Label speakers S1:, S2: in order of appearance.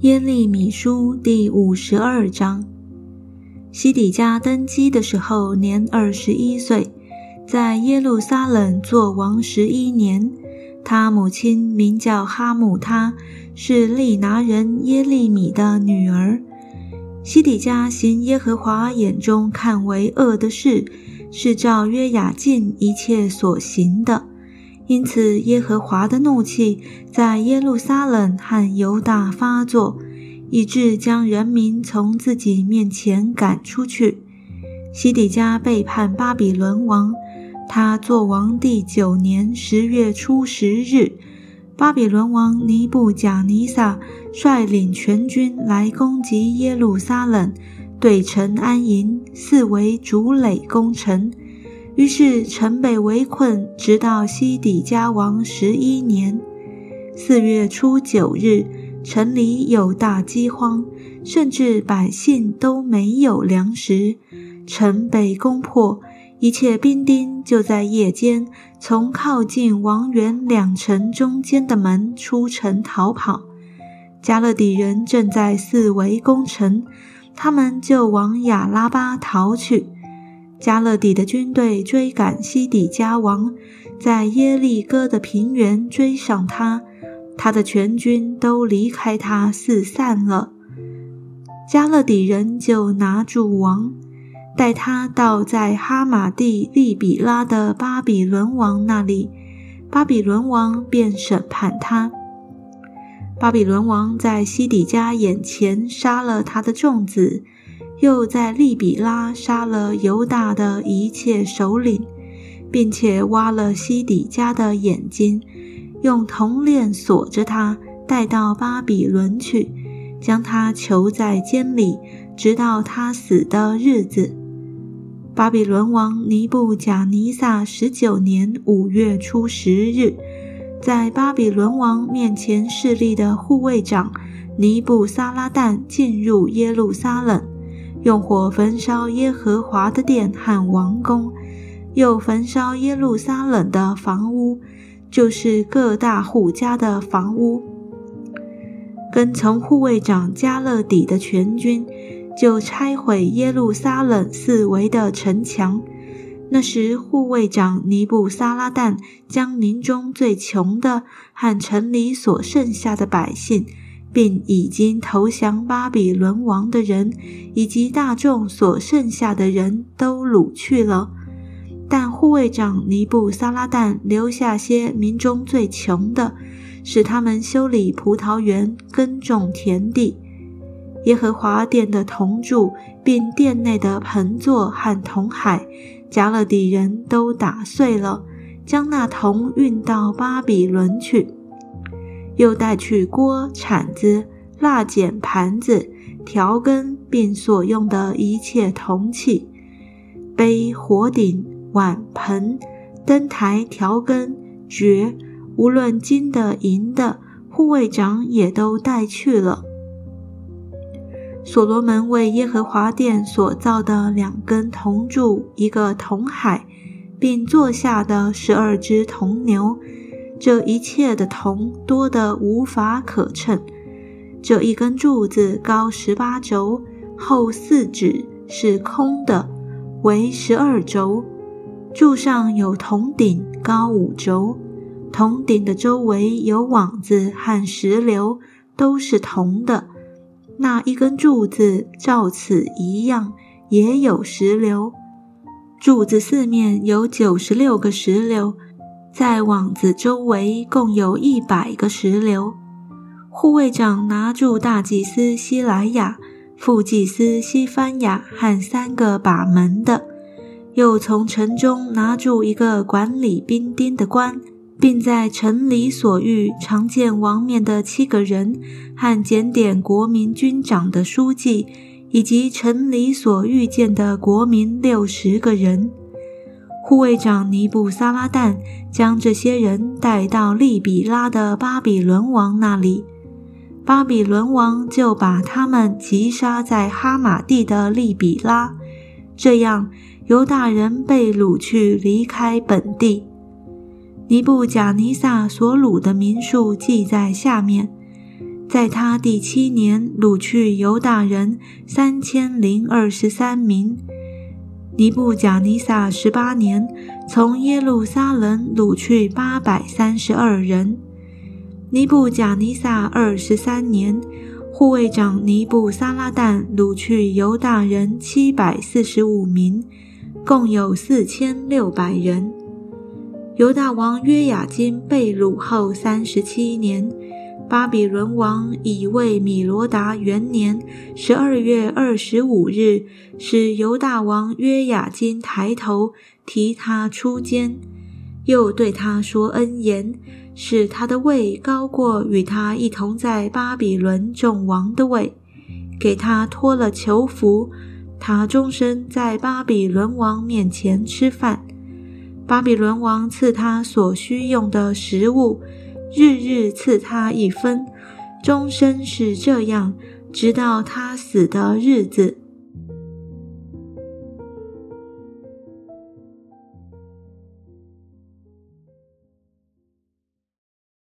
S1: 耶利米书第五十二章，西底家登基的时候年二十一岁，在耶路撒冷做王十一年。他母亲名叫哈姆，他是利拿人耶利米的女儿。西底家行耶和华眼中看为恶的事，是照约雅敬一切所行的。因此，耶和华的怒气在耶路撒冷和犹大发作，以致将人民从自己面前赶出去。西底家背叛巴比伦王，他做王第九年十月初十日，巴比伦王尼布贾尼撒率领全军来攻击耶路撒冷，对城安营，四围筑垒攻城。于是城北围困，直到西底家王十一年四月初九日，城里有大饥荒，甚至百姓都没有粮食。城被攻破，一切兵丁就在夜间从靠近王园两城中间的门出城逃跑。加勒底人正在四围攻城，他们就往亚拉巴逃去。加勒底的军队追赶西底家王，在耶利哥的平原追上他，他的全军都离开他四散了。加勒底人就拿住王，带他到在哈马地利比拉的巴比伦王那里，巴比伦王便审判他。巴比伦王在西底家眼前杀了他的众子。又在利比拉杀了犹大的一切首领，并且挖了西底家的眼睛，用铜链锁着他，带到巴比伦去，将他囚在监里，直到他死的日子。巴比伦王尼布贾尼撒十九年五月初十日，在巴比伦王面前势力的护卫长尼布撒拉旦进入耶路撒冷。用火焚烧耶和华的殿和王宫，又焚烧耶路撒冷的房屋，就是各大户家的房屋。跟从护卫长加勒底的全军，就拆毁耶路撒冷四围的城墙。那时，护卫长尼布撒拉旦将民中最穷的和城里所剩下的百姓。并已经投降巴比伦王的人，以及大众所剩下的人都掳去了。但护卫长尼布撒拉旦留下些民中最穷的，使他们修理葡萄园、耕种田地。耶和华殿的铜柱，并殿内的盆座和铜海，加勒底人都打碎了，将那铜运到巴比伦去。又带去锅、铲子、蜡剪、盘子、调羹，并所用的一切铜器、杯、火鼎、碗盆、灯台、调羹、爵，无论金的、银的，护卫长也都带去了。所罗门为耶和华殿所造的两根铜柱，一个铜海，并坐下的十二只铜牛。这一切的铜多得无法可称。这一根柱子高十八轴，厚四指，是空的，为十二轴。柱上有铜顶，高五轴。铜顶的周围有网子和石榴，都是铜的。那一根柱子照此一样，也有石榴。柱子四面有九十六个石榴。在网子周围共有一百个石榴。护卫长拿住大祭司希莱亚、副祭司西番雅和三个把门的，又从城中拿住一个管理兵丁的官，并在城里所遇常见王面的七个人，和检点国民军长的书记，以及城里所遇见的国民六十个人。护卫长尼布撒拉旦将这些人带到利比拉的巴比伦王那里，巴比伦王就把他们击杀在哈马地的利比拉。这样，犹大人被掳去，离开本地。尼布贾尼撒所掳的民数记在下面：在他第七年，掳去犹大人三千零二十三名。尼布贾尼撒十八年，从耶路撒冷掳去八百三十二人。尼布贾尼撒二十三年，护卫长尼布撒拉旦掳去犹大人七百四十五名，共有四千六百人。犹大王约雅金被掳后三十七年。巴比伦王以为米罗达元年十二月二十五日，使犹大王约雅金抬头提他出监，又对他说恩言，使他的位高过与他一同在巴比伦众王的位，给他脱了囚服，他终身在巴比伦王面前吃饭，巴比伦王赐他所需用的食物。日日赐他一分，终身是这样，直到他死的日子。